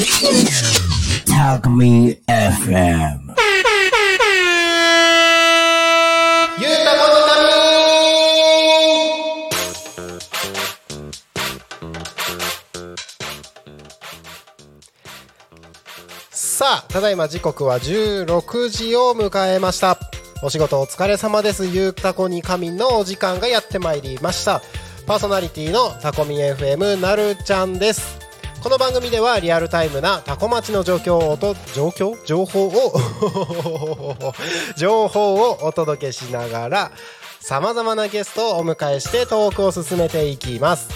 Talk Me FM. ゆうたこのさあただいま時刻は16時を迎えました。お仕事お疲れ様です。ゆうたこに神のお時間がやってまいりました。パーソナリティのタコミ FM なるちゃんです。この番組ではリアルタイムなタコ町の状況をと状況？情報を 情報をお届けしながらさまざまなゲストをお迎えしてトークを進めていきます。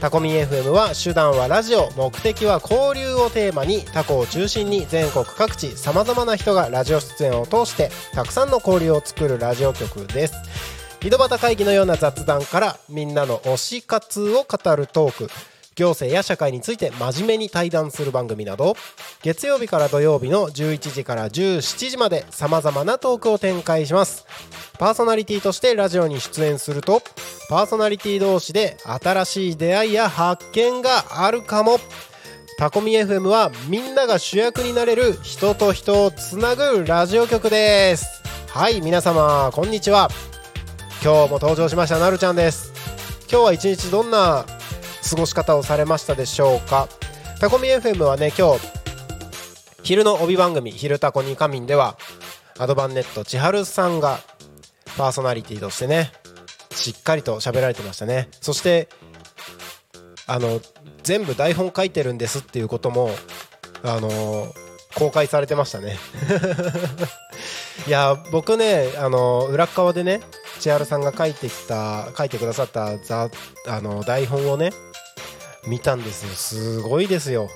タコミ FM は手段はラジオ目的は交流をテーマにタコを中心に全国各地さまざまな人がラジオ出演を通してたくさんの交流を作るラジオ局です。井戸端会議のような雑談からみんなの推し活を語るトーク。行政や社会について真面目に対談する番組など月曜日から土曜日の11時から17時までさまざまなトークを展開します。パーソナリティとしてラジオに出演するとパーソナリティ同士で新しい出会いや発見があるかも。タコミ FM はみんなが主役になれる人と人をつなぐラジオ局です。はい皆様こんにちは。今日も登場しましたなるちゃんです。今日は一日どんな過ごし方をされましたでしょうか？タコミ FM はね今日昼の帯番組「昼タコに仮眠」ではアドバンネット千春さんがパーソナリティとしてねしっかりと喋られてましたね。そしてあの全部台本書いてるんですっていうこともあの公開されてましたね。いや僕ねあの裏側でね千春さんが書いてきた書いてくださったあの台本をね見たんですよ。すごいですよ。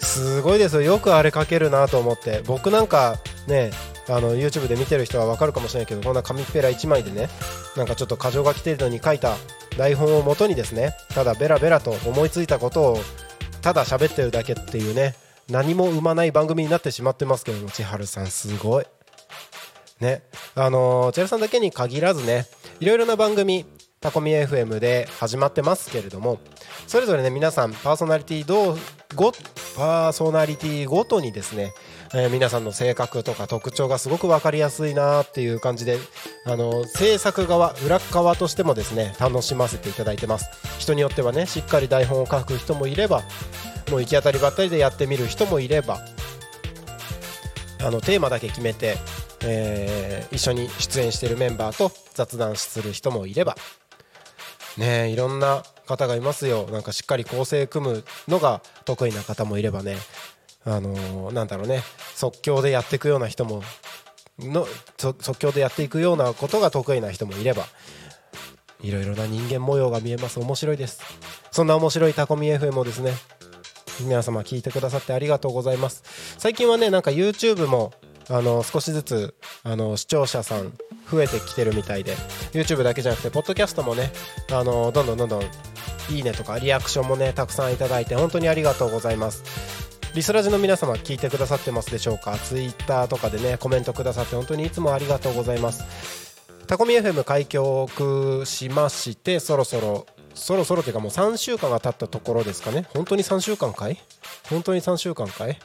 すごいですよ。よくあれ書けるなと思って。僕なんかねあの YouTube で見てる人は分かるかもしれないけどこんな紙っぺら1枚でねなんかちょっと箇条書き程度に書いた台本をもとにですねただベラベラと思いついたことをただ喋ってるだけっていうね何も生まない番組になってしまってますけども千春さんすごい。ね。あのー、千春さんだけに限らずねいろいろな番組タコミ FM で始まってますけれどもそれぞれね皆さんパーソナリティどうごパーソナリティごとにですね、えー、皆さんの性格とか特徴がすごく分かりやすいなっていう感じであの制作側裏側としてもですね楽しませていただいてます。人によってはねしっかり台本を書く人もいればもう行き当たりばったりでやってみる人もいればあのテーマだけ決めて、えー、一緒に出演してるメンバーと雑談する人もいればねいろんな方がいますよ。なんかしっかり構成組むのが得意な方もいればね。あのー、なんだろうね。即興でやっていくような人もの即興でやっていくようなことが得意な人もいればいろいろな人間模様が見えます。面白いです。そんな面白いタコミ FM をですね皆様聞いてくださってありがとうございます。最近はねなんか YouTube もあの少しずつあの視聴者さん増えてきてるみたいで YouTube だけじゃなくてポッドキャストもねあのどんどんどんどんいいねとかリアクションもねたくさんいただいて本当にありがとうございます。リスラジの皆様聞いてくださってますでしょうか？Twitter とかでねコメントくださって本当にいつもありがとうございます。タコミ FM 開局しましてそろそろそろそろというかもう3週間が経ったところですかね？本当に3週間かい？本当に3週間かい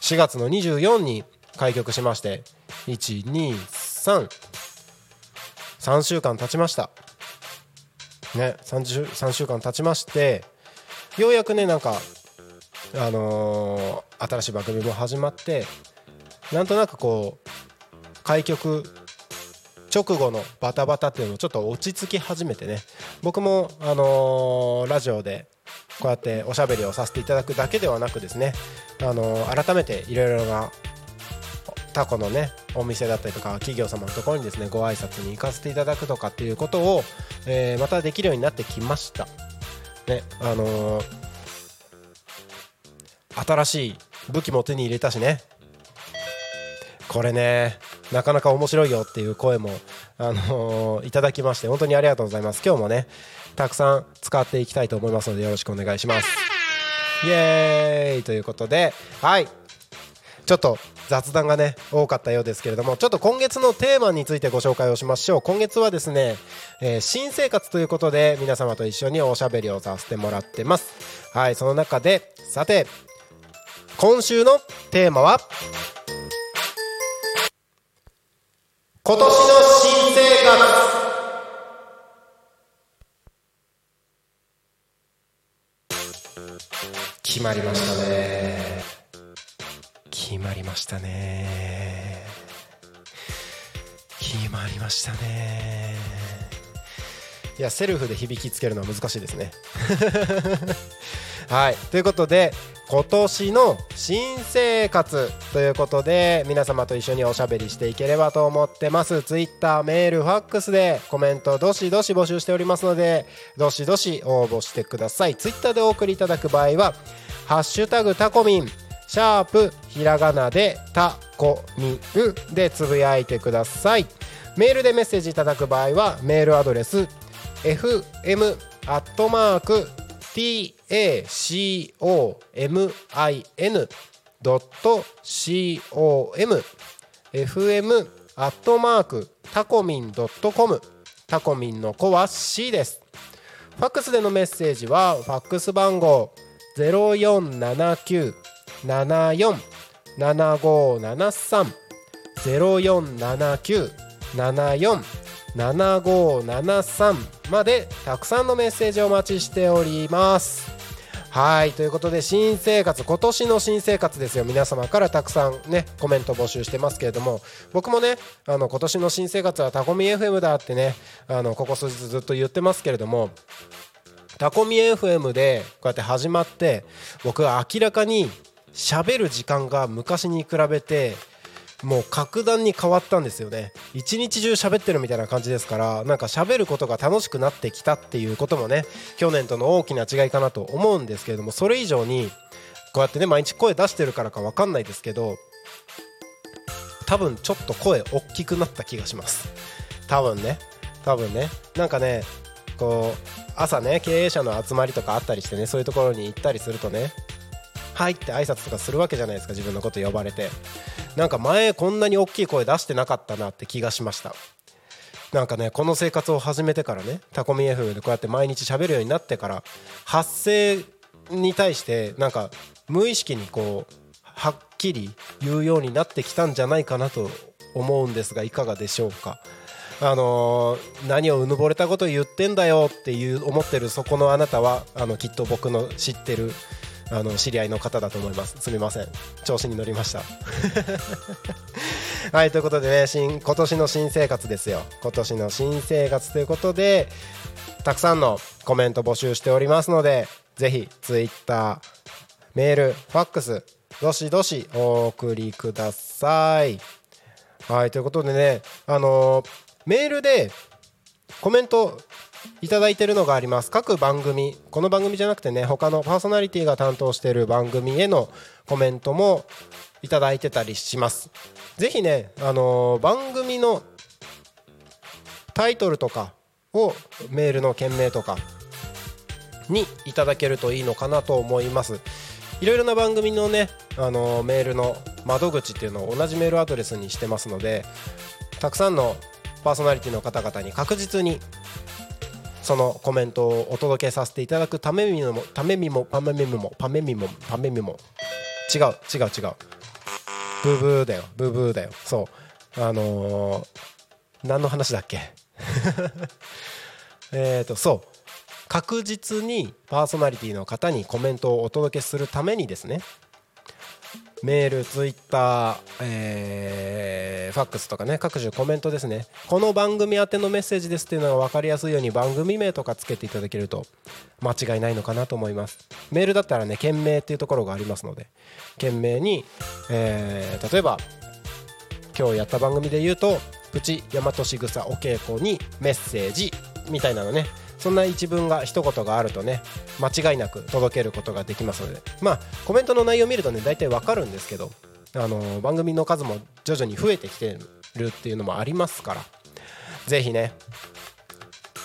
？4月の24に開局しまして1233週間経ちました。ね 3, 3週間経ちましてようやくねなんかあのー、新しい番組も始まってなんとなくこう開局直後のバタバタっていうのをちょっと落ち着き始めてね僕も、あのー、ラジオでこうやっておしゃべりをさせていただくだけではなくですね、あのー、改めていろいろなタコのねお店だったりとか企業様のところにですねご挨拶に行かせていただくとかっていうことを、えー、またできるようになってきました。ねあの新しい武器も手に入れたしね。これねなかなか面白いよっていう声も、あのー、いただきまして本当にありがとうございます。今日もねたくさん使っていきたいと思いますのでよろしくお願いします。イエーイということではい。ちょっと雑談がね多かったようですけれどもちょっと今月のテーマについてご紹介をしましょう。今月はですね、えー、新生活ということで皆様と一緒におしゃべりをさせてもらってます。はいその中でさて今週のテーマは今年の新生活。決まりましたね。ましたね。決まりましたね。いやセルフで響きつけるのは難しいですね。はい。ということで今年の新生活ということで皆様と一緒におしゃべりしていければと思ってます。ツイッターメールファックスでコメントどしどし募集しておりますのでどしどし応募してください。ツイッターでお送りいただく場合は「ハッシュタグタコミン」シャープひらがなでタコミンでつぶやいてくださいメールでメッセージいただく場合はメールアドレス F. M. アットマーク T. A. C. O. M. I. N.. C. O. M. fm アットマークタコミンドットコムタコミンの子は C ですファックスでのメッセージはファックス番号0479 0479747573までたくさんのメッセージをお待ちしております。はいということで新生活今年の新生活ですよ。皆様からたくさんねコメント募集してますけれども僕もねあの今年の新生活はタコミ FM だってねあのここ数日ずっと言ってますけれどもタコミ FM でこうやって始まって僕は明らかに喋る時間が昔に比べてもう格段に変わったんですよね。一日中喋ってるみたいな感じですからなんか喋ることが楽しくなってきたっていうこともね去年との大きな違いかなと思うんですけれどもそれ以上にこうやってね毎日声出してるからか分かんないですけど多分ちょっと声大きくなった気がします。多分ね。多分ね。なんかねこう朝ね経営者の集まりとかあったりしてねそういうところに行ったりするとねはいって挨拶とかするわけじゃないですか自分のこと呼ばれて。なんか前こんなに大きい声出してなかったなって気がしました。なんかねこの生活を始めてからねタコミ FM でこうやって毎日喋るようになってから発声に対してなんか無意識にこうはっきり言うようになってきたんじゃないかなと思うんですがいかがでしょうか。あのー何をうぬぼれたこと言ってんだよっていう思ってるそこのあなたはあのきっと僕の知ってるあの知り合いの方だと思います。すみません。調子に乗りました。はいということでね新今年の新生活ですよ。今年の新生活ということでたくさんのコメント募集しておりますのでぜひ Twitter メールファックスどしどしお送りください。はいということでねあのーメールでコメントいただいてるのがあります。各番組。この番組じゃなくてね他のパーソナリティが担当している番組へのコメントもいただいてたりします。ぜひね、あのー番組のタイトルとかをメールの件名とかにいただけるといいのかなと思います。いろいろな番組のね、あのーメールの窓口っていうのを同じメールアドレスにしてますのでたくさんのパーソナリティの方々に確実にそのコメントをお届けさせていただくためにもためにもパメミもパメミもパメミも。違う違う違う。ブーブーだよブーブーだよ。そう。あのー何の話だっけ？えっとそう。確実にパーソナリティの方にコメントをお届けするためにですねメール、ツイッター、えーファックスとかね各種コメントですね。この番組宛てのメッセージですっていうのが分かりやすいように番組名とかつけていただけると間違いないのかなと思います。メールだったらね件名っていうところがありますので件名に、えー例えば今日やった番組で言うとプチ大和しぐさお稽古にメッセージみたいなのねそんな一文が一言があるとね間違いなく届けることができますので。まあコメントの内容を見るとね大体わかるんですけどあの番組の数も徐々に増えてきてるっていうのもありますから。ぜひね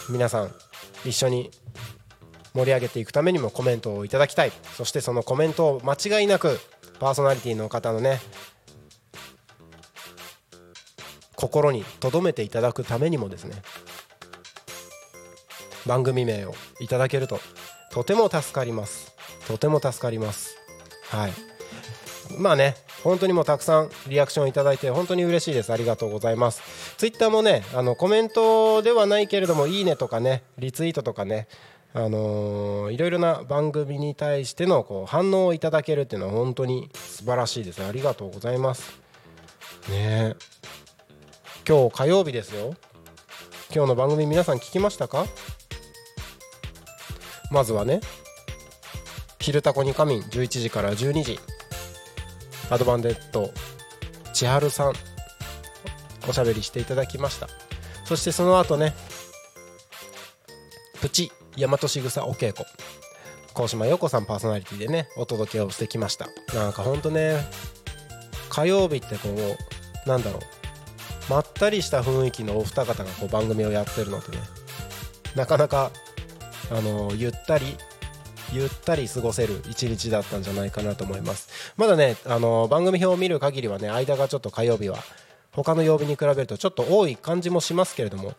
皆さん一緒に盛り上げていくためにもコメントをいただきたい。そしてそのコメントを間違いなくパーソナリティの方のね心に留めていただくためにもですね番組名をいただけるととても助かります。とても助かります。はい。まあね本当にもうたくさんリアクションいただいて本当に嬉しいです。ありがとうございます。ツイッターもねあのコメントではないけれどもいいねとかねリツイートとかねあのーいろいろな番組に対してのこう反応をいただけるっていうのは本当に素晴らしいですありがとうございます。ね。今日火曜日ですよ。今日の番組皆さん聞きましたか？まずはね「昼タコに仮眠」11時から12時。アドバンデッド千春さんおしゃべりしていただきました。そしてその後ねプチ大和しぐさお稽古。高島陽子さんパーソナリティでねお届けをしてきました。なんかほんとね火曜日ってこうなんだろう。まったりした雰囲気のお二方がこう番組をやってるのでねなかなかあのゆったりゆったり過ごせる一日だったんじゃないかなと思います。まだねあの番組表を見る限りはね間がちょっと火曜日は他の曜日に比べるとちょっと多い感じもしますけれども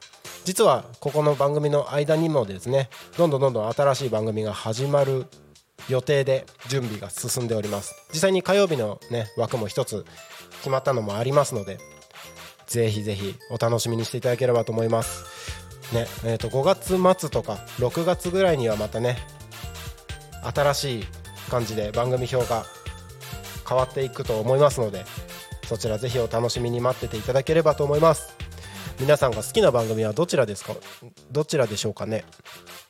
実はここの番組の間にもですねどんどんどんどん新しい番組が始まる予定で準備が進んでおります。実際に火曜日のね枠も一つ決まったのもありますのでぜひぜひお楽しみにしていただければと思います。ねえー、と5月末とか6月ぐらいにはまたね新しい感じで番組表が変わっていくと思いますのでそちらぜひお楽しみに待ってていただければと思います。皆さんが好きな番組はどちらですか？どちらでしょうかね？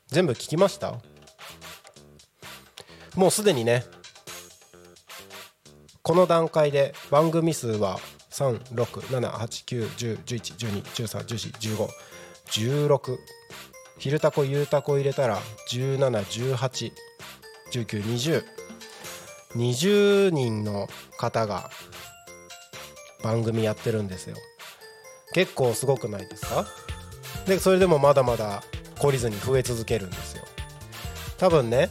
全部聞きました？もうすでにねこの段階で番組数は36789101112131415 16昼タコゆうタコ入れたら1718192020人の方が番組やってるんですよ。結構すごくないですか？でそれでもまだまだ懲りずに増え続けるんですよ。多分ね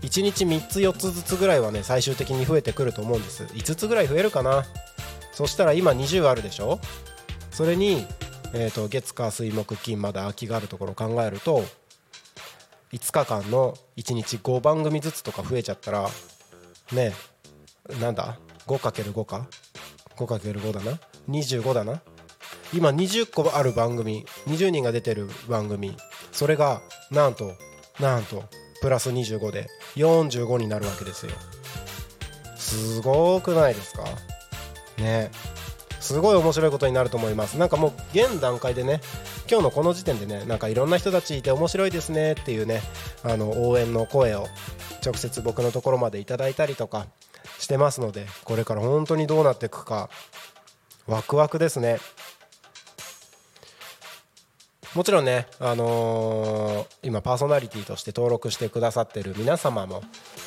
1日3つ4つずつぐらいはね最終的に増えてくると思うんです。5つぐらい増えるかな。そしたら今20あるでしょ？それに、えー、と月火水木金まだ空きがあるところを考えると5日間の1日5番組ずつとか増えちゃったらねなんだ？5×5 か 5×5 だな？25だな？今20個ある番組20人が出てる番組それがなんとなんとプラス25で45になるわけですよ。すごくないですか？ね。えすごい面白いことになると思います。なんかもう現段階でね今日のこの時点でねなんかいろんな人たちいて面白いですねっていうねあの応援の声を直接僕のところまでいただいたりとかしてますのでこれから本当にどうなっていくかワクワクですね。もちろんね、あのー今パーソナリティとして登録してくださってる皆様も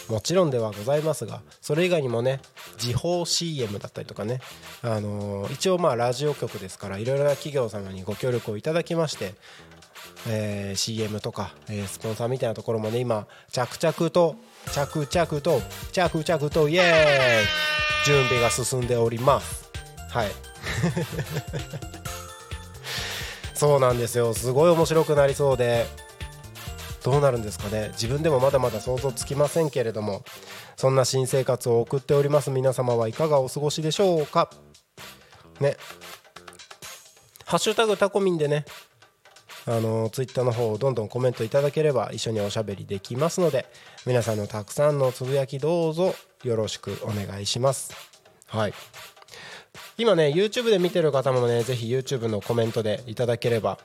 もちろんではございますがそれ以外にもね時報 CM だったりとかね、あのー一応まあラジオ局ですからいろいろな企業様にご協力をいただきまして、えー CM とか、えースポンサーみたいなところもね今着々と着々と着々とイエーイ準備が進んでおります。はい。そうなんですよ。すごい面白くなりそうで。どうなるんですかね。自分でもまだまだ想像つきませんけれども。そんな新生活を送っております。皆様はいかがお過ごしでしょうか。ね。ハッシュタグタコミンでね。あのツイッターの方どんどんコメントいただければ一緒におしゃべりできますので。皆さんのたくさんのつぶやきどうぞよろしくお願いします。はい。今ね YouTube で見てる方もねぜひ YouTube のコメントでいただければ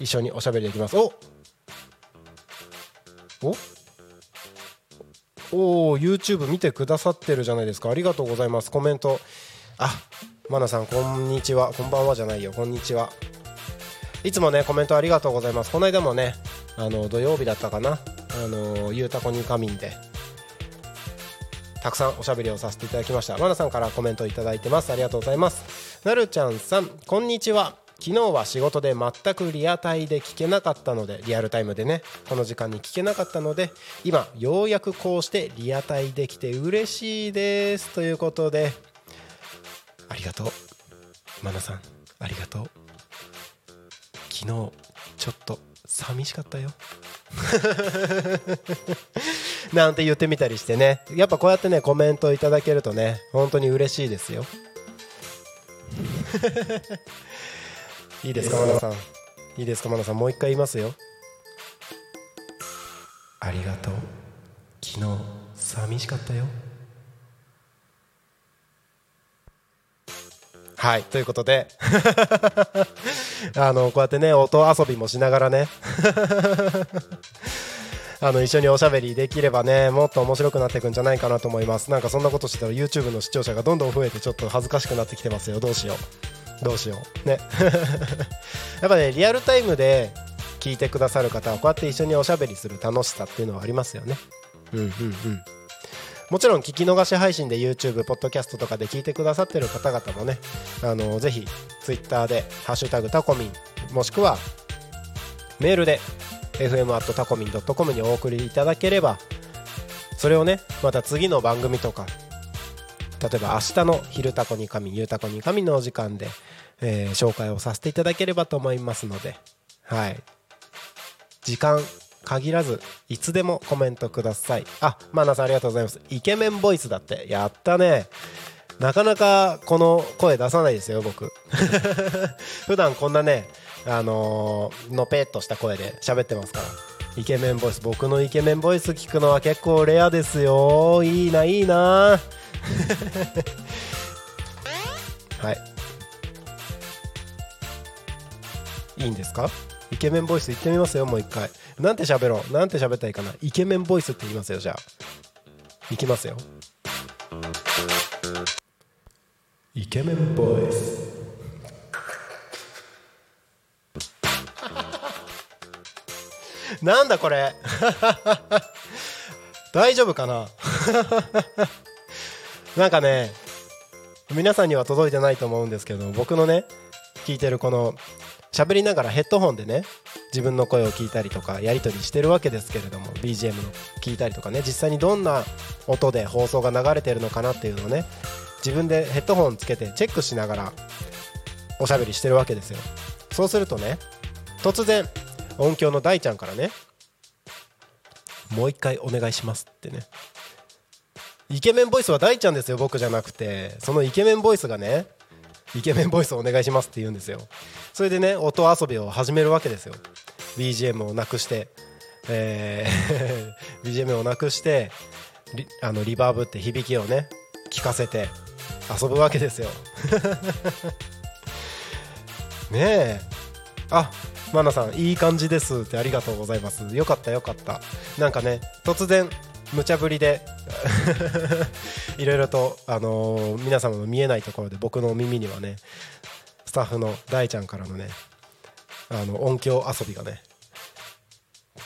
一緒におしゃべりできます。おおおー YouTube 見てくださってるじゃないですか。ありがとうございます。コメント。あマナさんこんにちは。こんばんはじゃないよ。こんにちは。いつもねコメントありがとうございます。この間もねあの土曜日だったかな。あのゆうたこに仮眠で。たくさんおしゃべりをさせていただきました。マナさんからコメントいただいてます。ありがとうございます。なるちゃんさんこんにちは。昨日は仕事で全くリアタイで聞けなかったのでリアルタイムでねこの時間に聞けなかったので今ようやくこうしてリアタイできて嬉しいです。ということでありがとう。マナさんありがとう。昨日ちょっと寂しかったよ。なんて言ってみたりしてね。やっぱこうやってねコメントいただけるとね本当に嬉しいですよ。いいですかマナさん。いいですかマナさん。もう一回言いますよ。ありがとう。昨日寂しかったよ。はいということで。あのこうやってね音遊びもしながらねあの一緒におしゃべりできればねもっと面白くなっていくんじゃないかなと思います。なんかそんなことしてたら YouTube の視聴者がどんどん増えてちょっと恥ずかしくなってきてますよ。どうしよう。どうしよう。ね。やっぱねリアルタイムで聞いてくださる方はこうやって一緒におしゃべりする楽しさっていうのはありますよね。うんうんうん。もちろん聞き逃し配信で YouTube、ポッドキャストとかで聞いてくださってる方々もね、あのぜひ Twitter で「ハッシュタグタコミン」もしくはメールで fm タコミン .com にお送りいただければそれをねまた次の番組とか例えば明日の「昼タコに神」「ゆうタコに神」のお時間で、えー紹介をさせていただければと思いますのではい。時間限らずいつでもコメントください。あマナさんありがとうございます。イケメンボイスだってやったね。なかなかこの声出さないですよ僕。普段こんなねあのーのぺっとした声で喋ってますから。イケメンボイス。僕のイケメンボイス聞くのは結構レアですよ。いいないいな。はい。いいんですか？イケメンボイス言ってみますよもう一回。なんて喋ろう？なんて喋ったらいいかな？イケメンボイスって言いますよじゃあ。いきますよ。イケメンボイス。なんだこれ。大丈夫かな。なんかね皆さんには届いてないと思うんですけど僕のね聞いてるこの喋りながらヘッドホンでね自分の声を聞いたりとかやり取りしてるわけですけれども BGM の聞いたりとかね実際にどんな音で放送が流れてるのかなっていうのをね自分でヘッドホンつけてチェックしながらおしゃべりしてるわけですよ。そうするとね突然音響の大ちゃんからね。もう一回お願いしますってね。イケメンボイスは大ちゃんですよ僕じゃなくて。そのイケメンボイスがねイケメンボイスお願いしますって言うんですよ。それでね音遊びを始めるわけですよ。BGM をなくして、えー BGM をなくしてリあのリバーブって響きをね聞かせて遊ぶわけですよ。ねえ。あマナさんいい感じですってありがとうございます。よかったよかった。なんかね突然無茶ぶりで いろいろと、あのー皆様の見えないところで僕の耳にはねスタッフの大ちゃんからのねあの音響遊びがね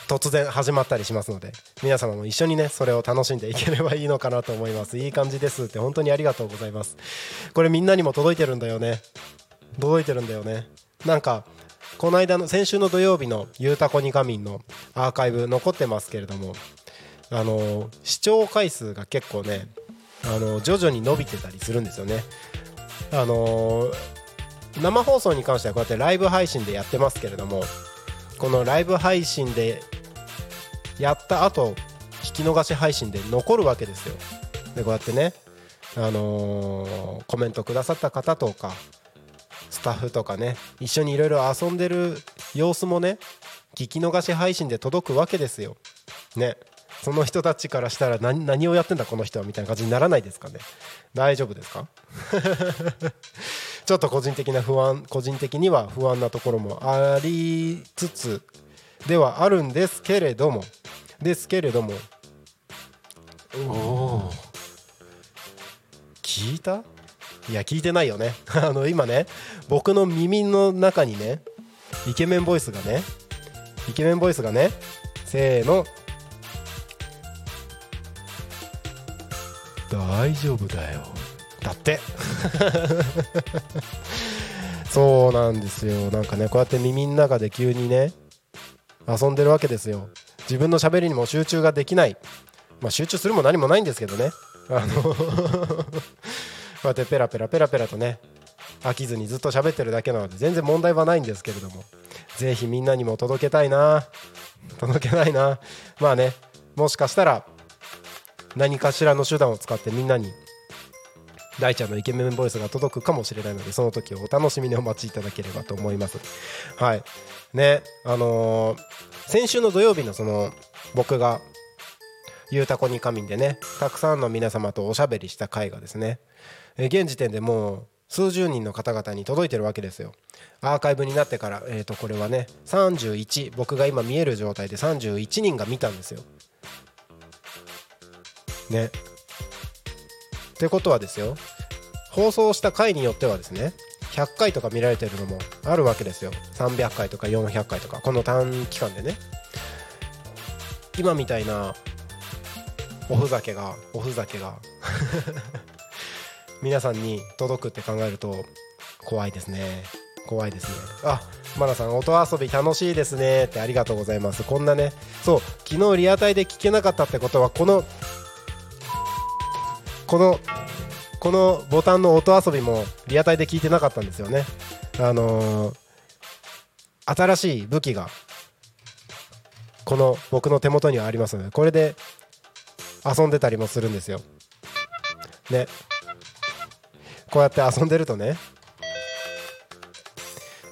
突然始まったりしますので皆様も一緒にねそれを楽しんでいければいいのかなと思います。いい感じですって本当にありがとうございます。これみんなにも届いてるんだよね。届いてるんだよね。なんかこの間の先週の土曜日の「ゆうたこにかみん」のアーカイブ残ってますけれどもあの視聴回数が結構ねあの徐々に伸びてたりするんですよね。あの生放送に関してはこうやってライブ配信でやってますけれどもこのライブ配信でやった後聞き逃し配信で残るわけですよ。でこうやってねあのーコメントくださった方とかスタッフとかね一緒にいろいろ遊んでる様子もね聞き逃し配信で届くわけですよ。ね。その人たちからしたら何何をやってんだこの人はみたいな感じにならないですかね。大丈夫ですか？ちょっと個人的な不安個人的には不安なところもありつつではあるんですけれども。ですけれども。おお聞いた？いや聞いてないよね。あの今ね僕の耳の中にねイケメンボイスがねイケメンボイスがねせーの。大丈夫だよ。だって。そうなんですよ。なんかねこうやって耳の中で急にね遊んでるわけですよ。自分の喋りにも集中ができない。まあ集中するも何もないんですけどね。あの うやってペラペラペラペラとね飽きずにずっと喋ってるだけなので全然問題はないんですけれどもぜひみんなにも届けたいな。届けたいな。まあねもしかしたら何かしらの手段を使ってみんなに大ちゃんのイケメンボイスが届くかもしれないのでその時をお楽しみにお待ちいただければと思います。はい。ねあのー先週の土曜日のその僕がゆうたこに仮眠でねたくさんの皆様とおしゃべりした回がですね現時点でもう数十人の方々に届いてるわけですよ。アーカイブになってからえー、とこれはね31僕が今見える状態で31人が見たんですよ。ね。ってことはですよ放送した回によってはですね100回とか見られてるのもあるわけですよ。300回とか400回とかこの短期間でね。今みたいなおふざけがおふざけが。皆さんに届くって考えると怖いですね。怖いですね。あマナさん音遊び楽しいですねってありがとうございます。こんなねそう昨日リアタイで聞けなかったってことはこのこのこのボタンの音遊びもリアタイで聞いてなかったんですよね。あのー新しい武器がこの僕の手元にはありますのでこれで遊んでたりもするんですよ。ね。こうやって遊んでるとね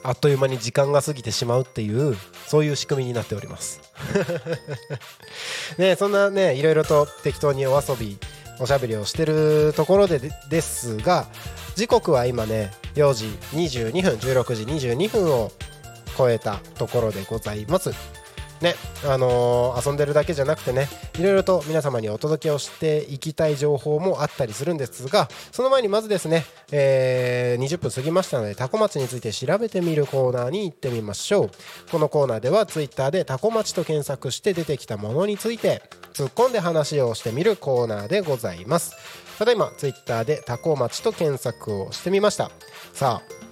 あっという間に時間が過ぎてしまうっていうそういう仕組みになっております。ねそんなねいろいろと適当にお遊びおしゃべりをしてるところででですが時刻は今ね4時22分16時22分を超えたところでございます。ねあのー遊んでるだけじゃなくてねいろいろと皆様にお届けをしていきたい情報もあったりするんですがその前にまずですね、えー20分過ぎましたのでタコ町について調べてみるコーナーに行ってみましょう。このコーナーではツイッターでタコ町と検索して出てきたものについて突っ込んで話をしてみるコーナーでございます。ただいまツイッターでタコ町と検索をしてみました。さあ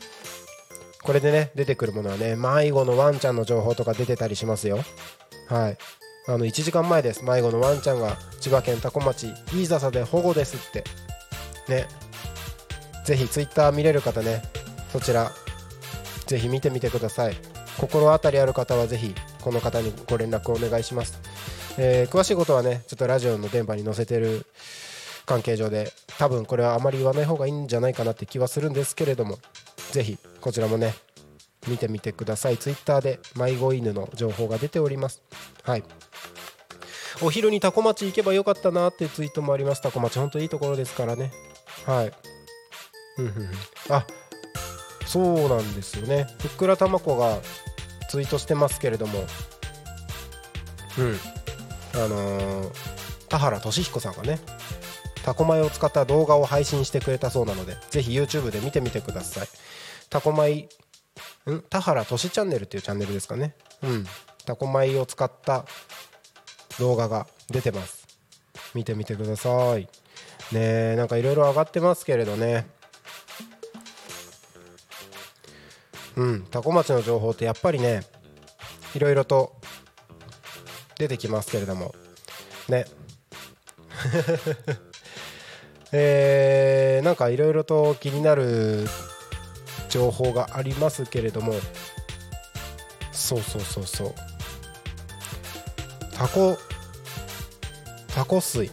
これでね出てくるものはね迷子のワンちゃんの情報とか出てたりしますよ。はい。あの1時間前です。迷子のワンちゃんが千葉県多古町飯笹で保護ですって。ね。ぜひツイッター見れる方ね。そちらぜひ見てみてください。心当たりある方はぜひこの方にご連絡をお願いします、えー詳しいことはねちょっとラジオの電波に載せてる関係上で多分これはあまり言わない方がいいんじゃないかなって気はするんですけれどもぜひこちらもね見てみてください。ツイッターで迷子犬の情報が出ております。はい。お昼にタコ町行けばよかったなっていうツイートもあります。タコ町本当いいところですからね。はい。うんうんうん。あそうなんですよね。ふっくらたまこがツイートしてますけれども。うん。あのー田原俊彦さんがねタコ米を使った動画を配信してくれたそうなのでぜひ YouTube で見てみてください。タコ米ん？田原俊チャンネルっていうチャンネルですかね。うん。タコ米を使った動画が出てます。見てみてください。ねえなんかいろいろ上がってますけれどね。うん。タコ町の情報ってやっぱりねいろいろと出てきますけれども。ね。えー、なんかいろいろと気になる情報がありますけれども。そうそうそうそう。タコタコ水。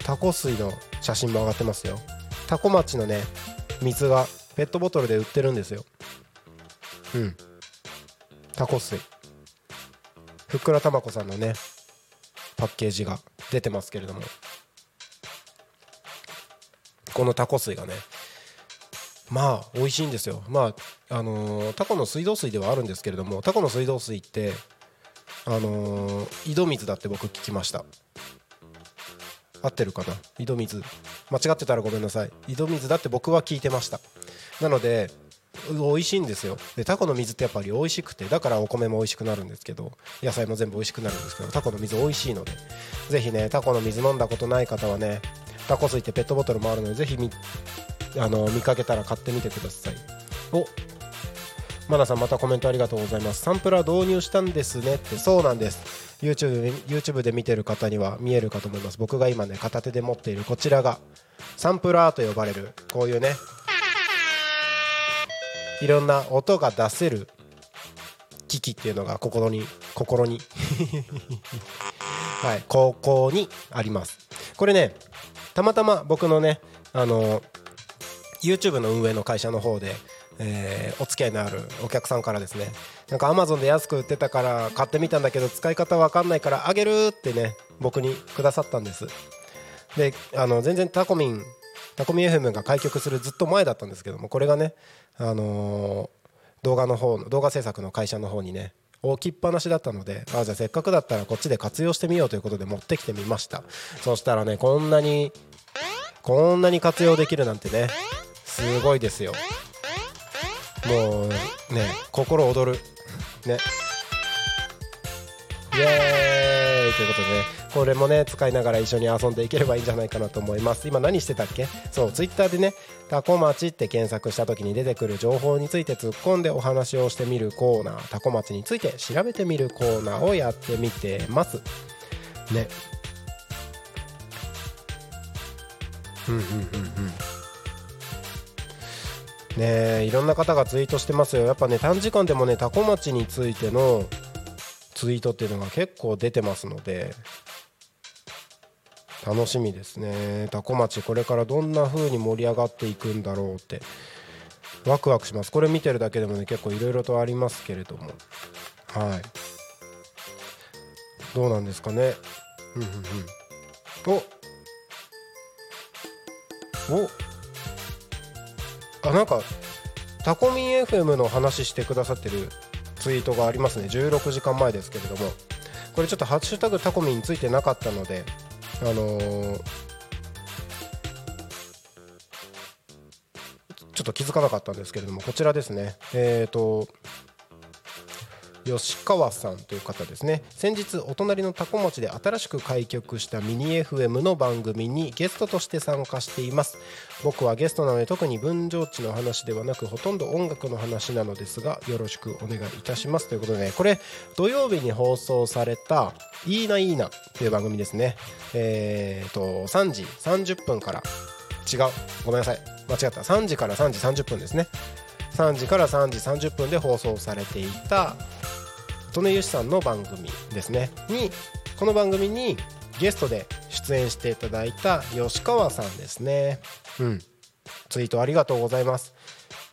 タコ水の写真も上がってますよ。タコ町のね水がペットボトルで売ってるんですよ。うん。タコ水。ふっくらたまこさんのねパッケージが出てますけれども。このタコ水がねまあ美味しいんですよ。まああのータコの水道水ではあるんですけれどもタコの水道水ってあのー井戸水だって僕聞きました。合ってるかな？井戸水。間違ってたらごめんなさい。井戸水だって僕は聞いてました。なので美味しいんですよ。でタコの水ってやっぱり美味しくてだからお米も美味しくなるんですけど野菜も全部美味しくなるんですけどタコの水美味しいのでぜひねタコの水飲んだことない方はねタコ水ってペットボトルもあるのでぜひみあの見かけたら買ってみてください。お。マナさんまたコメントありがとうございます。サンプラー導入したんですねって。そうなんです。YouTube で YouTube で見てる方には見えるかと思います。僕が今ね片手で持っているこちらがサンプラーと呼ばれるこういうね。いろんな音が出せる機器っていうのが心に心に。はいここにあります。これねたまたま僕のねあの YouTube の運営の会社の方で、えーお付き合いのあるお客さんからですねなんか Amazon で安く売ってたから買ってみたんだけど使い方わかんないからあげるってね僕にくださったんです。であの全然タコミンタコミ FM が開局するずっと前だったんですけどもこれがね、あのー動画の方の動画制作の会社の方にね置きっぱなしだったのであじゃあせっかくだったらこっちで活用してみようということで持ってきてみました。そしたらねこんなにこんなに活用できるなんてねすごいですよ。もうね心躍る。ね。イエーイ！ということでねこれもね使いながら一緒に遊んでいければいいんじゃないかなと思います。今何してたっけ？そうツイッターでねタコ町って検索した時に出てくる情報について突っ込んでお話をしてみるコーナー。タコ町について調べてみるコーナーをやってみてます。ね。うんうんうんうん。ねえいろんな方がツイートしてますよ。やっぱね短時間でもねタコ町についてのツイートっていうのが結構出てますので。楽しみですね。タコ町これからどんな風に盛り上がっていくんだろうって。ワクワクします。これ見てるだけでもね結構いろいろとありますけれども。はい。どうなんですかね。うんうんうん。お。お。あなんかタコミン FM の話してくださってるツイートがありますね。16時間前ですけれども。これちょっと「ハッシュタグタコミン」ついてなかったのであのーちょっと気づかなかったんですけれどもこちらですね。えっ、と吉川さんという方ですね。先日お隣のタコ町で新しく開局したミニ FM の番組にゲストとして参加しています。僕はゲストなので特に分譲地の話ではなくほとんど音楽の話なのですがよろしくお願いいたします。ということで、ね、これ土曜日に放送された「いいないいな」という番組ですね。えっ、と3時30分から。違う。ごめんなさい。間違った。3時から3時30分ですね。3時から3時30分で放送されていた利根由さんの番組ですね。にこの番組にゲストで出演していただいた吉川さんですね。うん。ツイートありがとうございます。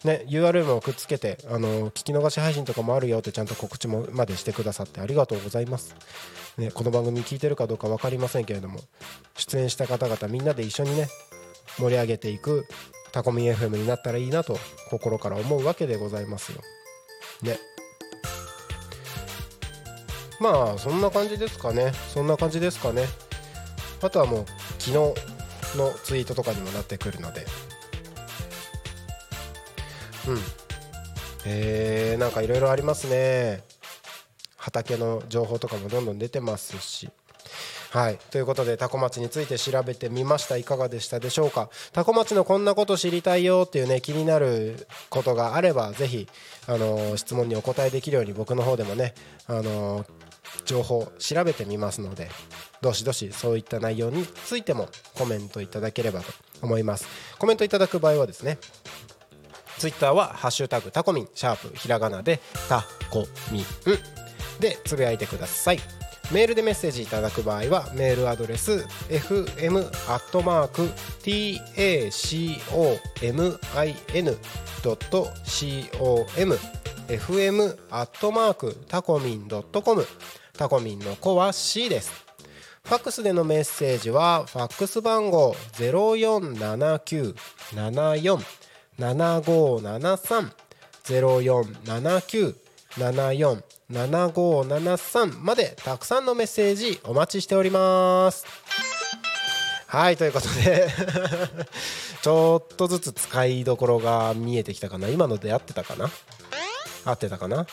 ね URL もくっつけてあの聞き逃し配信とかもあるよってちゃんと告知もまでしてくださってありがとうございます、ね、この番組聞いてるかどうか分かりませんけれども出演した方々みんなで一緒にね盛り上げていくタコミン FM になったらいいなと心から思うわけでございますよ。ね。まあそんな感じですかね。そんな感じですかね。あとはもう昨日のツイートとかにもなってくるので。うん。えー、なんかいろいろありますね。畑の情報とかもどんどん出てますし。はい。ということでタコ町について調べてみました。いかがでしたでしょうか？タコ町のこんなこと知りたいよっていうね気になることがあればぜひあの質問にお答えできるように僕の方でもねあの情報調べてみますのでどしどしそういった内容についてもコメントいただければと思います。コメントいただく場合はですねツイッターは「ハッシュタグタコミン」シャープひらがなでタコミン。でつぶやいてください。メールでメッセージいただく場合はメールアドレス fm.tacomin.com fm アットマークタコミンドットコムタコミンの子は C です。ファックスでのメッセージはファックス番号0479747573 747573までたくさんのメッセージお待ちしております。はいということで ちょっとずつ使いどころが見えてきたかな。今ので合ってたかな？合ってたかな？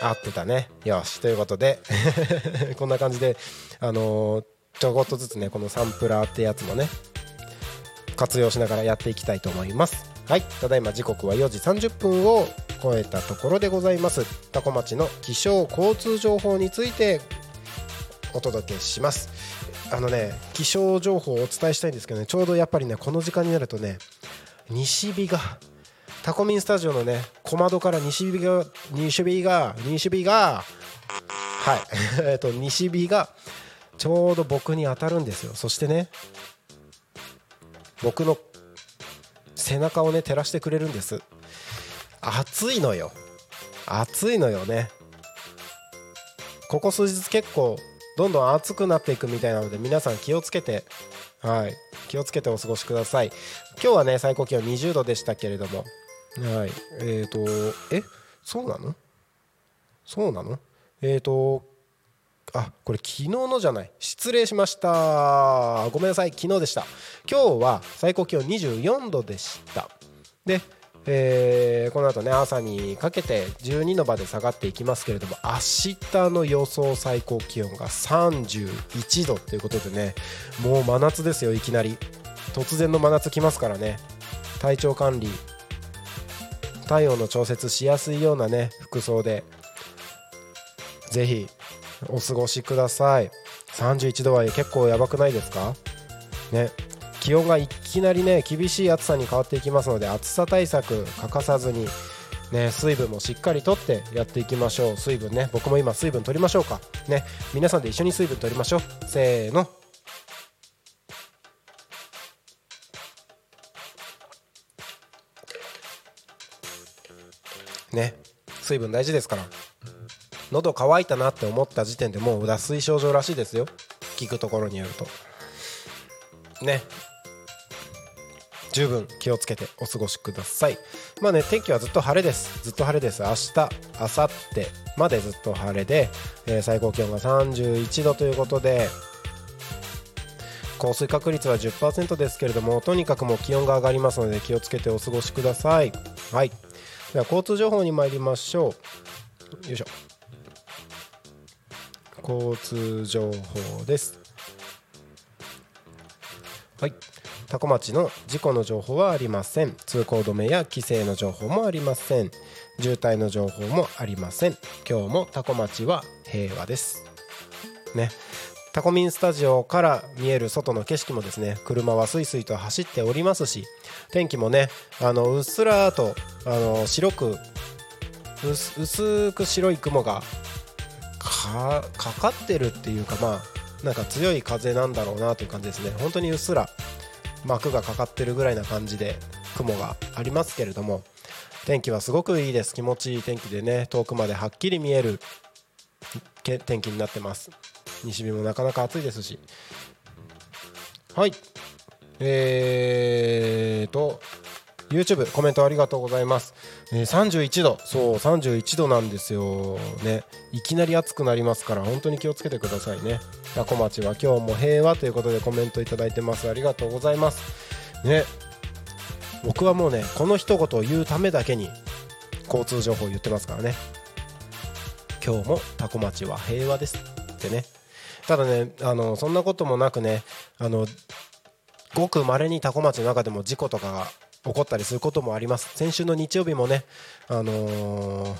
合ってたね。よしということで こんな感じであのーちょこっとずつねこのサンプラーってやつもね活用しながらやっていきたいと思います。はい。ただいま時刻は4時30分を超えたところでございます。多古町の気象交通情報についてお届けします。あのね気象情報をお伝えしたいんですけどねちょうどやっぱりねこの時間になるとね西日がタコミンスタジオのね小窓から西日が西日が西日がはい。えっと西日がちょうど僕に当たるんですよ。そしてね僕の背中をね照らしてくれるんです。暑いのよ。暑いのよね。ここ数日結構どんどん暑くなっていくみたいなので皆さん気をつけてはい。気をつけてお過ごしください。今日はね最高気温20度でしたけれども。はい。えーとえ？そうなの？そうなの？えーとあこれ昨日のじゃない。失礼しました。ごめんなさい。昨日でした。今日は最高気温24度でした。で、えーこの後ね朝にかけて12度まで下がっていきますけれども明日の予想最高気温が31度ということでねもう真夏ですよいきなり。突然の真夏来ますからね。体調管理体温の調節しやすいようなね服装でぜひお過ごしください。31度は結構やばくないですか？ね。気温がいきなりね厳しい暑さに変わっていきますので暑さ対策欠かさずにね水分もしっかりとってやっていきましょう。水分ね僕も今水分取りましょうか。ね。皆さんで一緒に水分取りましょう。せーの。ね。水分大事ですから。喉乾いたなって思った時点でもう脱水症状らしいですよ。聞くところによると。ね。十分気をつけてお過ごしください。まあね天気はずっと晴れです。ずっと晴れです。明日明後日までずっと晴れで、えー最高気温が31度ということで降水確率は10%ですけれどもとにかくもう気温が上がりますので気をつけてお過ごしください。はい。では交通情報に参りましょう。よいしょ。交通情報です。はい。多古町の事故の情報はありません。通行止めや規制の情報もありません。渋滞の情報もありません。今日も多古町は平和です。ね。タコミンスタジオから見える外の景色もですね車はスイスイと走っておりますし天気もねあのうっすらとあの白く薄く白い雲がかかってるっていうかまあなんか強い風なんだろうなという感じですね。本当にうっすら膜がかかってるぐらいな感じで雲がありますけれども。天気はすごくいいです。気持ちいい天気でね遠くまではっきり見える天気になってます。西日もなかなか暑いですし。はい。えーと YouTube コメントありがとうございます、えー31度そう31度なんですよ。ね。いきなり暑くなりますから本当に気をつけてくださいね。多古町は今日も平和ということでコメントいただいてます。ありがとうございます。ね。僕はもうねこの一言を言うためだけに交通情報を言ってますからね。今日も多古町は平和です。ってね。ただねあのそんなこともなくねあのごく稀に多古町の中でも事故とかが起こったりすることもあります。先週の日曜日もねあのー、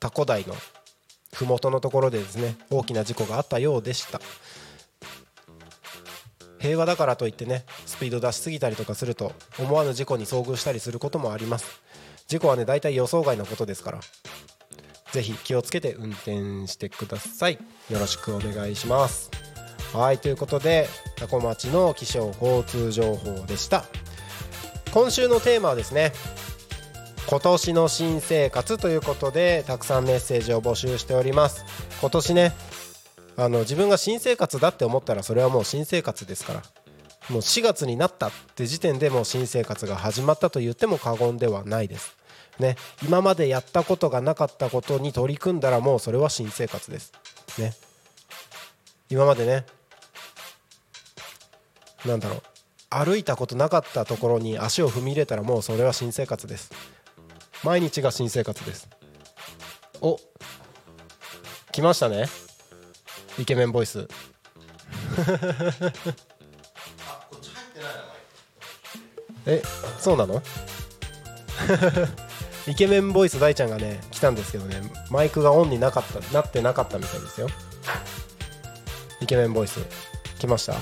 多古台の麓のところでですね大きな事故があったようでした。平和だからといってねスピード出しすぎたりとかすると思わぬ事故に遭遇したりすることもあります。事故はね大体予想外のことですから。ぜひ気をつけて運転してください。よろしくお願いします。はいということで多古町の気象交通情報でした。今週のテーマはですね今年の新生活ということでたくさんメッセージを募集しております。今年ねあの自分が新生活だって思ったらそれはもう新生活ですからもう4月になったって時点でもう新生活が始まったと言っても過言ではないです。ね今までやったことがなかったことに取り組んだらもうそれは新生活です。ね。今までねなんだろう。歩いたことなかったところに足を踏み入れたらもうそれは新生活です。毎日が新生活です。お来ましたね。イケメンボイス。えそうなの？イケメンボイス大ちゃんがね来たんですけどねマイクがオンになかったなってなかったみたいですよ。イケメンボイス来ました？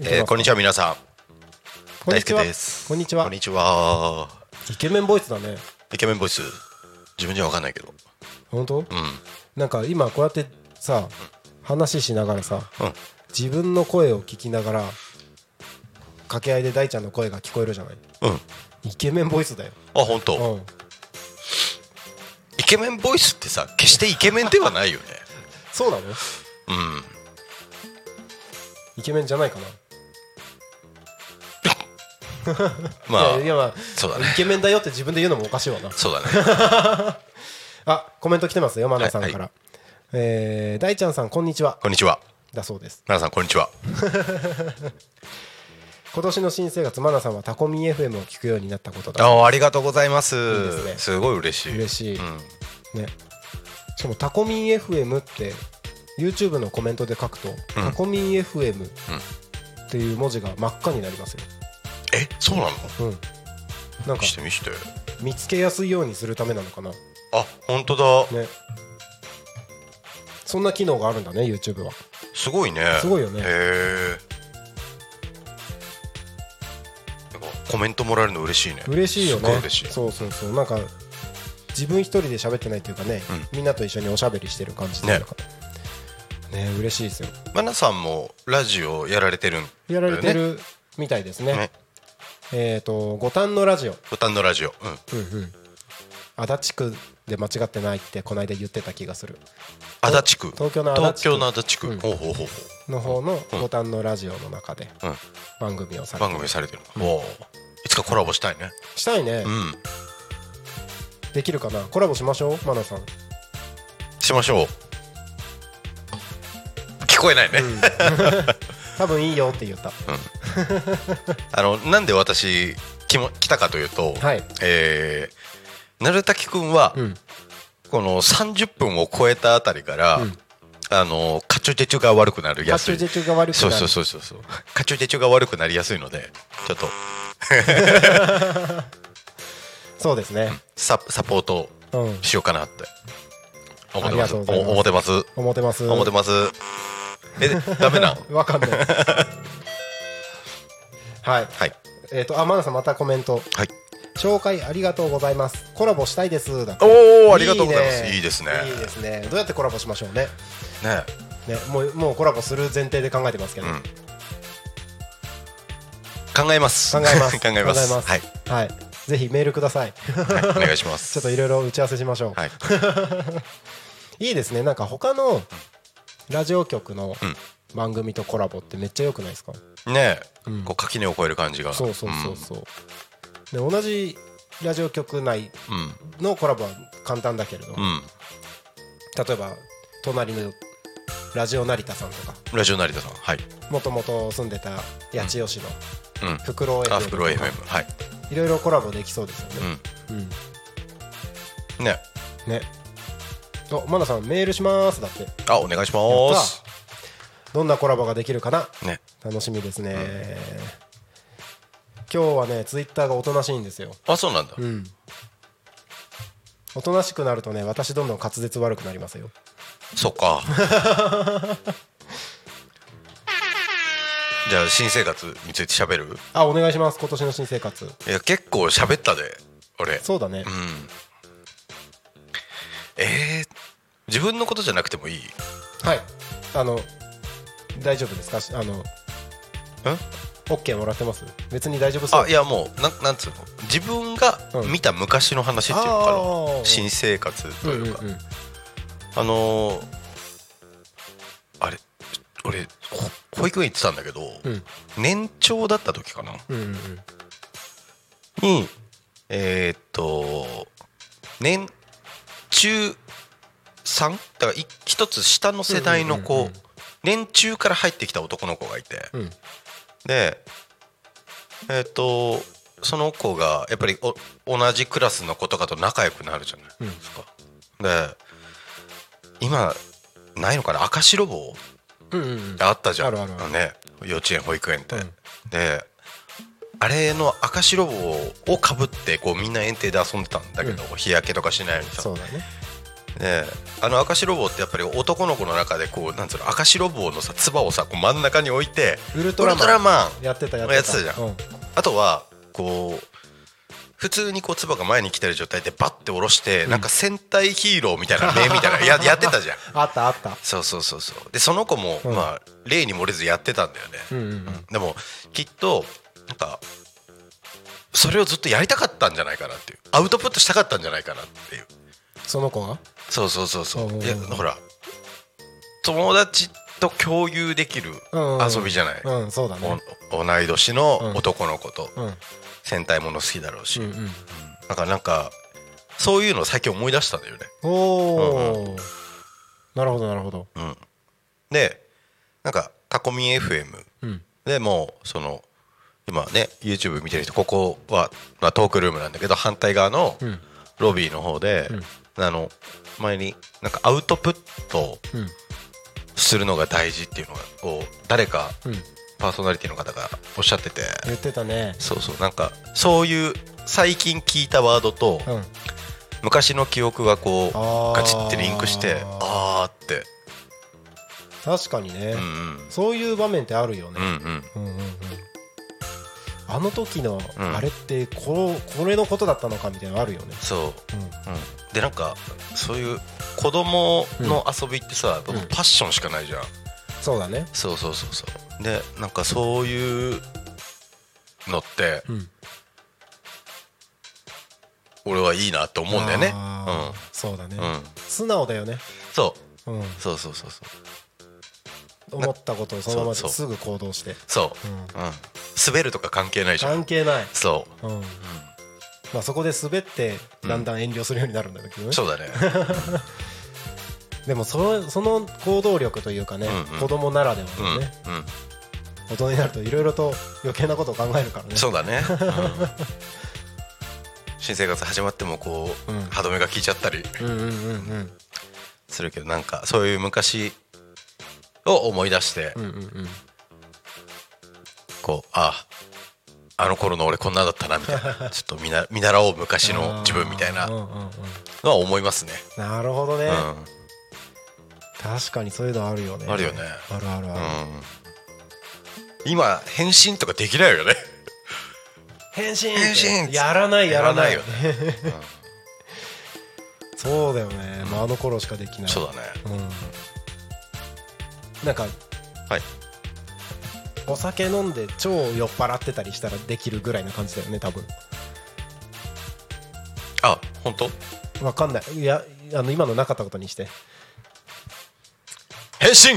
えーこんにちは皆さん。こんにちは。こんにちは。こんにちは。イケメンボイスだね。イケメンボイス。自分じゃわかんないけど。本当？うん。なんか今こうやってさ話しながらさうん。自分の声を聞きながら掛け合いで大ちゃんの声が聞こえるじゃない？うん。イケメンボイスだよ、あ本当、うん、イケメンボイスってさ決してイケメンではないよね。そうなの？うん。イケメンじゃないかなまあいやまあそうだね。イケメンだよって自分で言うのもおかしいわな。そうだね。あコメント来てますよマナさんから、はいはえー大ちゃんさんこんにちは。こんにちは。だそうです。皆さんこんにちは。今年の新生活マナさんはタコミ FM を聞くようになったことだ。あありがとうございます。ね。すごい嬉しい。嬉しい、うん。ね。しかもタコミン FM って YouTube のコメントで書くと、うん。タコミン FM っていう文字が真っ赤になりますよ、えそうなの？うん、なんか見して見して。見つけやすいようにするためなのかな？あ本当だ。ね。そんな機能があるんだね YouTube は。すごいね。すごいよね。へえコメントもらえるの嬉しいね。嬉しいよね。すごい嬉しい。そうそうそう。なんか自分一人で喋ってないっていうかね、うん。みんなと一緒におしゃべりしてる感じでねなんかね嬉しいですよ。マナさんもラジオやられてるんだよね。やられてるみたいですね。ねえっ、と五反のラジオ。ボタンのラジオ。うん。うんうん。足立区で間違ってないってこの間言ってた気がする。足立区。東京の足立区。東京の足立区。うん。ほうほうほう。ほの方の五反のラジオの中でううん。番組をされて番組されてるの。おおいつかコラボしたいね。したいね、うん。できるかな？コラボしましょう？マナさん。しましょう。聞こえないね、多分いいよって言った。あのなんで私来も来たかというと、はい。えー、鳴滝くんは、うん。この30分を超えたあたりから、あのカチュチェチュが悪くなるやすい。カチュチェチュが悪くなる。そうそうそうそうそう。カチュチェチュが悪くなりやすいのでちょっと。そうですね。ササポートうん。しようかなって。思ってます。思ってます。思ってます。思ってますえダメなん わかんない。はい。はい。えっ、とあマナさんまたコメント。はい。紹介ありがとうございます。コラボしたいです。だって。おおありがとうございます。いいですね。いいですね。どうやってコラボしましょうね。ね。ねもうもうコラボする前提で考えてますけど、うん。考えます。考えます。考えます。考えます。はい、はい。ぜひメールください。はい、お願いします。ちょっといろいろ打ち合わせしましょう、はい。い、いですね。なんか他のラジオ局のうん。番組とコラボってめっちゃ良くないですか、ねえ、うん。こう垣根を越える感じが。そうそうそうそう、で同じラジオ局内うん。のコラボは簡単だけれど、うん、うん例えば隣のラジオ成田さんとか。ラジオ成田さん。はい。もともと住んでた八千代市のうん。フクロウ FM あフクロウとか。FM はい。いろいろコラボできそうですよね、うん。うん。ねねおマナさんメールします。だって。あお願いします。どんなコラボができるかな。ね。楽しみですね、今日はねツイッターがおとなしいんですよ。あそうなんだ、うん。おとなしくなるとね私どんどん滑舌悪くなりますよ。そっか。じゃあ新生活について喋る？あお願いします。今年の新生活。いや結構喋ったで俺。そうだね。うんえー、自分のことじゃなくてもいい？はい。あの大丈夫ですか？あのん？OK もらってます？別に大丈夫そう。あいやもうなんなんつうの？自分が見た昔の話っていうのかな、あー。新生活とうんうんいうか、うん。あのーあれ俺ほ保育園行ってたんだけど、うん。年長だった時かな。うんうんうん。にえーっと年中3だからい一つ下の世代の子、うんうんうんうん。年中から入ってきた男の子がいて、うん。でえーっとその子がやっぱりお同じクラスの子とかと仲良くなるじゃないですか。で今ないのかな？赤白棒うんうんうん。あったじゃん。ね幼稚園保育園って。うん。であれの赤白棒をかぶってこうみんな園庭で遊んでたんだけど、日焼けとかしないようにさ。そうだね。であの赤白棒ってやっぱり男の子の中でこうなんつうの赤白棒のさつばをさこう真ん中に置いてウルトラマンやってたやってた。じゃん。うん。あとはこう普通にこう唾が前に来てる状態でバッて下ろして、なんか戦隊ヒーローみたいな目みたいなや やってたじゃん。あったあった。そうそうそうそう。でその子も、うん。まあ例に漏れずやってたんだよね、うんうんうん。でもきっとなんかそれをずっとやりたかったんじゃないかなっていう。アウトプットしたかったんじゃないかなっていう。その子が？そうそうそうそう。うんうんうん。いやほら友達と共有できるうんうん遊びじゃない、うんそうだね。お同い年の男の子とうん。戦隊もの好きだろうし、うんうんなん。かなんかそういうのを最近思い出したんだよね、おおなるほどなるほど。うん、でなんかタコミ FM うん。でもうその今ね YouTube 見てる人ここは、まあ、トークルームなんだけど反対側のうん。ロビーの方で、あの前になんかアウトプットうん。するのが大事っていうのを誰かうん。パーソナリティの方がおっしゃってて。言ってたね。そうそうなんかそういう最近聞いたワードとうん。昔の記憶がこうガチってリンクしてあーって。確かにね。うんうん。そういう場面ってあるよね。うんうん。うんうんうんあの時のうん。あれってここれのことだったのかみたいなのあるよね。そう、うん。うん、でなんかそういう子供の遊びってさ、うん。パッションしかないじゃん。そうだね。そうそうそうそう。でなんかそういうのってうん。俺はいいなと思うんだよね。あー。そうだね。うん、うん、素直だよね。そう。うん。そうそうそうそう思ったことをそのまますぐ行動して。そう、うん。うん、滑るとか関係ないじゃん。関係ない。そう、うん。まあそこで滑ってだんだん遠慮するようになるんだけどね。そうだね。でもそのその行動力というかねうんうん。子供ならではうん、のね。うん、大人になるといろいろと余計なことを考えるからね。そうだね、うん、新生活始まってもこう、うん。歯止めが効いちゃったりうんうんうんうん。するけどなんかそういう昔を思い出して、うんうんうん。こうああの頃の俺こんなだったなみたいな。ちょっと見な見習おう昔の自分みたいなのうんうんうん。は思いますね、なるほどね、うん。確かにそういうのあるよね。あるよね。あるあるある、うん、今返信とかできないよね。変身変身って。やらない。やらないよね、そうだよね、まあ、あの頃しかできない。そうだね。うんなんかはい。お酒飲んで超酔っ払ってたりしたらできるぐらいな感じだよね多分。あ本当？わかんない。いやあの今のなかったことにして。返信！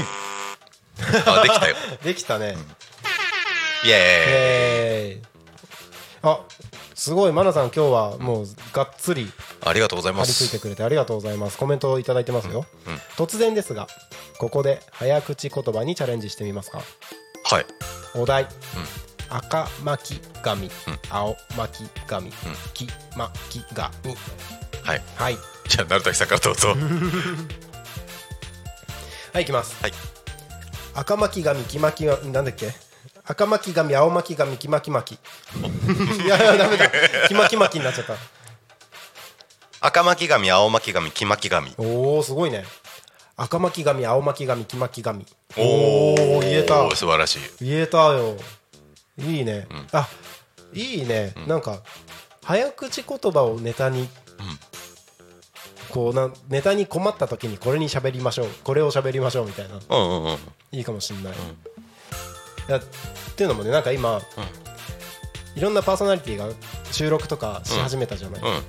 あできたよ。できたね、イエーイ。えー、あすごい。マナさん今日はもうがっつりありがとうございま張り付いてすくれてありがとうございます。コメントをいただいてますよ、うんうん。突然ですがここで早口言葉にチャレンジしてみますか？はい。お題、赤巻紙、ん。青巻紙、黄巻紙。はい。はい。じゃあ成田さんからどうぞ。はいいきます、はい。赤巻紙黄巻紙なんだっけ？赤巻紙青巻紙黄巻巻。いやいやダメだ。黄巻巻になっちゃった赤巻紙青巻紙黄巻紙。おおすごいね。赤巻紙青巻紙黄巻紙。おおー言えた。素晴らしい。言えたよ。いいね、あいいね、なんか早口言葉をネタに、こうなネタに困った時にこれに喋りましょう。これを喋りましょうみたいな。うんうんうん。いいかもしんない、いやっていうのもねなんか今、いろんなパーソナリティが収録とかし始めたじゃない、うん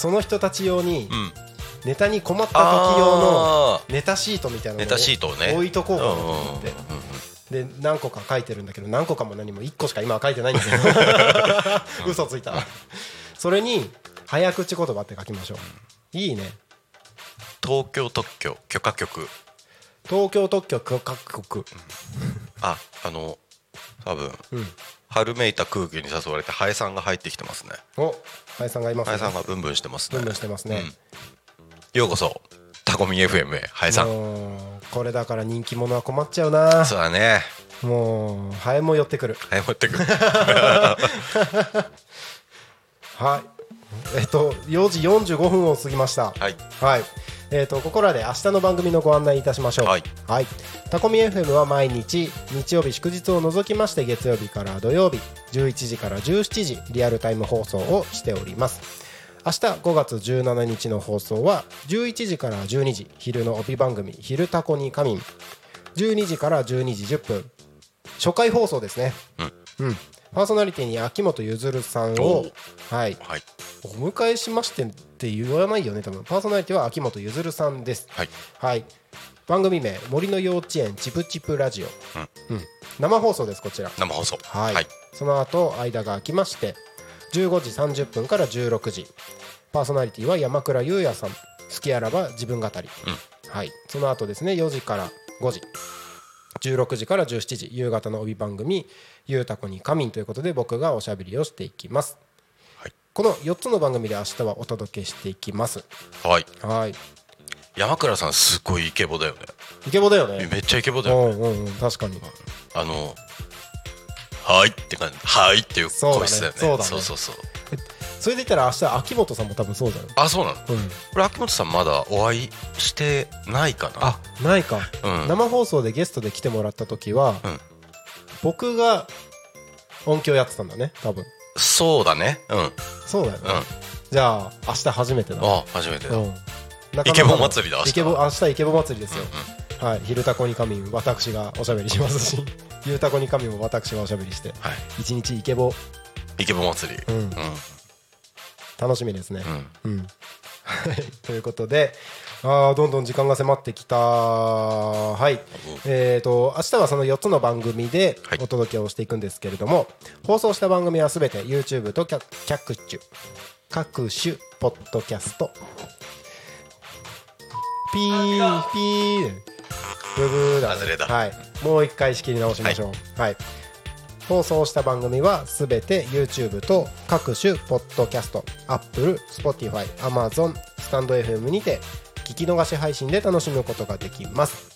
その人たち用にうん。ネタに困った時用のあネタシートみたいなのネタシートをね。置いとこうかなと思って。で何個か書いてるんだけど何個かも何も1個しか今は書いてないんだけど。嘘ついた。それに早口言葉って書きましょう。いいね。東京特許許可局。東京特許許可局。ああの多分うん春めいた空気に誘われてハエさんが入ってきてますね。お林さんがいますハエねさんがブンブンしてますね。ブンブンしてますね。ようこそタコミ FM へハエさん。もうこれだから人気者は困っちゃうな。そうだね。もうハエも寄ってくる。ハエ持ってくる。はいえっと4時45分を過ぎました。はい。はい。えっとここらで明日の番組のご案内いたしましょう。はい、はい、タコミ FM は毎日日曜日祝日を除きまして月曜日から土曜日11時から17時リアルタイム放送をしております。明日5月17日の放送は11時から12時昼の帯番組「昼タコに仮眠」12時から12時10分。初回放送ですね。うん、パーソナリティに秋元ゆずるさんをはい。はい。お迎えしましてって言わないよね多分。パーソナリティは秋元ゆずるさんです。はい。はい。番組名森の幼稚園チプチプラジオ、うん。生放送ですこちら。生放送。はい、はい。その後間が空きまして15時30分から16時。パーソナリティは山倉優也さん。好きあらば自分語り、はい。その後ですね4時から5時16時から17時夕方の帯番組「ゆうたこに仮眠」ということで僕がおしゃべりをしていきます、はい。この4つの番組で明日はお届けしていきます。はい。はい。山倉さんすごいイケボだよね。イケボだよね。めっちゃイケボだうよね。んうんうん確かに。あのはいって感じはいっていう声質だよね。そうだね。そうそうそうそれで言ったら明日秋元さんも多分そうじゃない？あそうなの？うん。俺秋元さんまだお会いしてないかな？あないか、うん。生放送でゲストで来てもらった時は、うん。僕が音響やってたんだね多分。そうだね。うん。うんそうだよね、じゃあ明日初めてだあ初めてだ。うん。イケボ祭りだ明日イケボ明日イケボ祭りですよ、はい「昼タコに仮眠」私がおしゃべりします。し「ゆうたこに仮眠」も私がおしゃべりして。はい。一日イケボ、イケボ祭り。うん、うん楽しみですね。うん。うん。はい。ということであーどんどん時間が迫ってきた。はい。えー、と明日はその4つの番組ではい。お届けをしていくんですけれども、放送した番組はすべて YouTube と各各種各種ポッドキャスト。ピーピーブブーだ,、外れだはい、もう一回仕切り直しましょう。はい放送した番組はすべて YouTube と各種ポッドキャスト Apple、Spotify、Amazon、スタンド FM にて聞き逃し配信で楽しむことができます。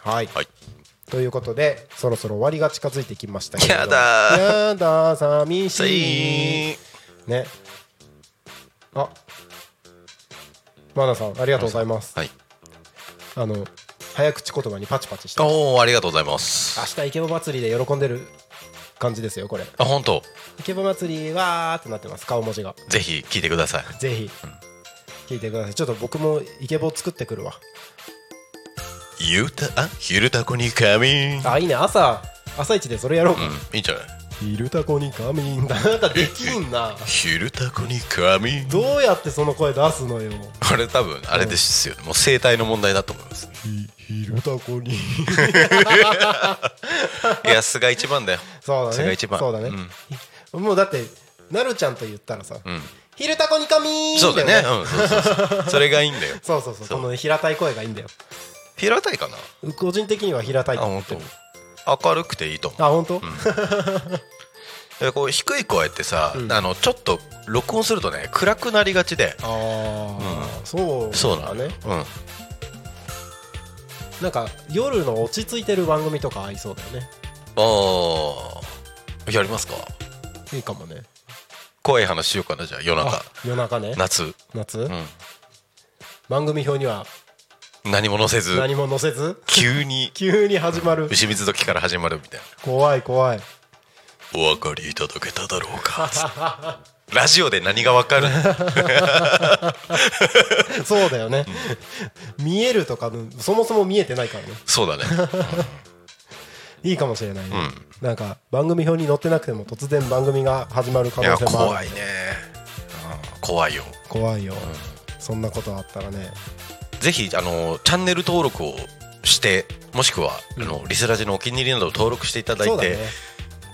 はい。はい。ということでそろそろ終わりが近づいてきましたけれどやだー。やだー寂さしい。いね。あ。マナさんありがとうございます、はい。あの早口言葉にパチパチして。おおありがとうございます。明日イケボ祭りで喜んでる感じですよこれ。あ本当。イケボ祭りわーってなってます顔文字が。ぜひ聞いてください。ぜひ。聞いてください。ちょっと僕もイケボ作ってくるわ。ゆうた？あ昼タコに仮眠あいいね。朝朝一でそれやろう。か、うんいいんじゃない昼タコに仮眠だ。なんかできんな。昼タコに仮眠。どうやってその声出すのよ。これ多分あれですよ。もう声帯の問題だと思います。ひ昼タコに。いや素が一番だよ。そうだね。が一番。そうだね、もうだってなるちゃんと言ったらさうん、うん、「昼タコに仮眠」そうだね。ようんそうそうそう。それがいいんだよ。そうそうそう。その平たい声がいいんだよ。平たいかな？個人的には平たいと思ってる。当明るくていいと。思うあ本当、でこう低い声ってさ、うん。あのちょっと録音するとね暗くなりがちで。ああ、そうそうなの。ねうん。なんか夜の落ち着いてる番組とか合いそうだよね。ああやりますか？いいかもね。怖い話しようかなじゃあ夜中。あ夜中ね。夏。夏、うん。番組表には何も載せず何も載せず？急に急に始まる。牛水時から始まるみたい怖い怖い。なお分かりいただけただろうか。ラジオで何が分かる？そうだよね、見えるとかそもそも見えてないからね。そうだね。いいかもしれないね、なんか番組表に載ってなくても突然番組が始まる可能性もある。怖いね、うん。怖いよ。怖いよ、そんなことあったらねぜひあのチャンネル登録をしてもしくは、あのリスラジのお気に入りなどを登録していただいて、ね。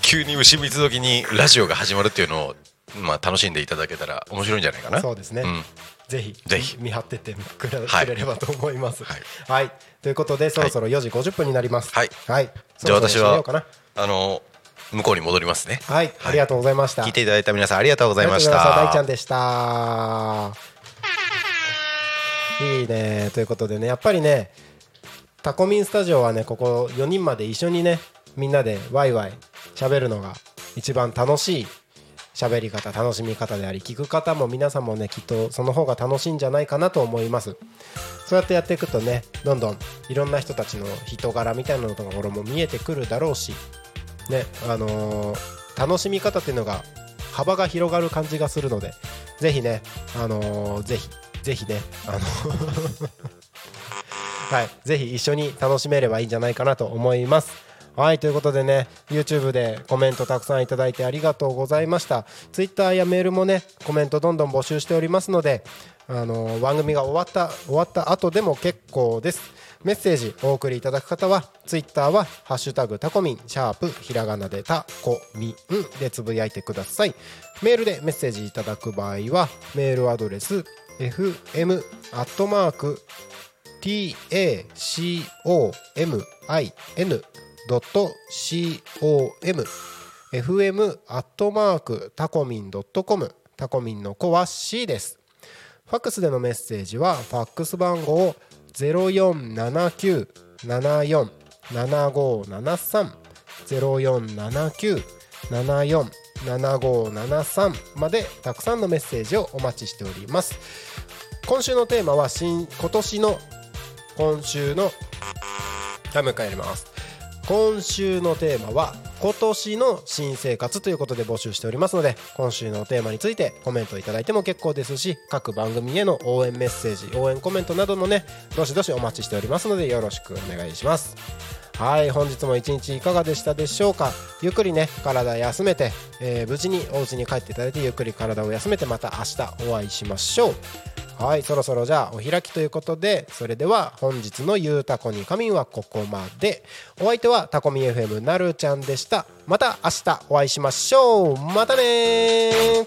急に牛水時にラジオが始まるっていうのを、まあ、楽しんでいただけたら面白いんじゃないかな。そうですね、ん。ぜひぜひ。見張ってってくれ,、はいくれればと思います。はい。はい、ということでそろそろ4時50分になります。はい。はい、じゃあ私はあの向こうに戻りますね。はい、ありがとうございました。聞いていただいた皆さんありがとうございました。大ちゃたんでしたいいね。ということでねやっぱりねタコミンスタジオはねここ4人まで一緒にねみんなでワイワイ喋るのが一番楽しい喋り方楽しみ方であり聞く方も皆さんもねきっとその方が楽しいんじゃないかなと思います。そうやってやっていくとねどんどんいろんな人たちの人柄みたいなところも見えてくるだろうしねあのー楽しみ方っていうのが幅が広がる感じがするのでぜひねあのーぜひぜひねあの はいぜひ一緒に楽しめればいいんじゃないかなと思います。はいということでね YouTube でコメントたくさんいただいてありがとうございました。Twitter やメールもねコメントどんどん募集しておりますのであの番組が終わった終わった後でも結構です。メッセージお送りいただく方は Twitter は「ハッシュタグタコミン」シャープひらがなでタコミンでつぶやいてください。メールでメッセージいただく場合はメールアドレス fm.tacomin.com fm アットマークタコミンドットコムタコミンの子は C です。ファックスでのメッセージはファックス番号0479747573 0479747573 7573までたくさんのメッセージをお待ちしております。今週のテーマは新今年の今週のはいもう一回やります。今週のテーマは今年の新生活ということで募集しておりますので今週のテーマについてコメントいただいても結構ですし各番組への応援メッセージ応援コメントなどもねどしどしお待ちしておりますのでよろしくお願いします。はい本日も一日いかがでしたでしょうか？ゆっくりね体休めて、えー無事にお家に帰っていただいてゆっくり体を休めてまた明日お会いしましょう。はいそろそろじゃあお開きということでそれでは本日の「ゆうたこに仮眠」はここまで。お相手はタコミ FM なるちゃんでした。また明日お会いしましょう。またね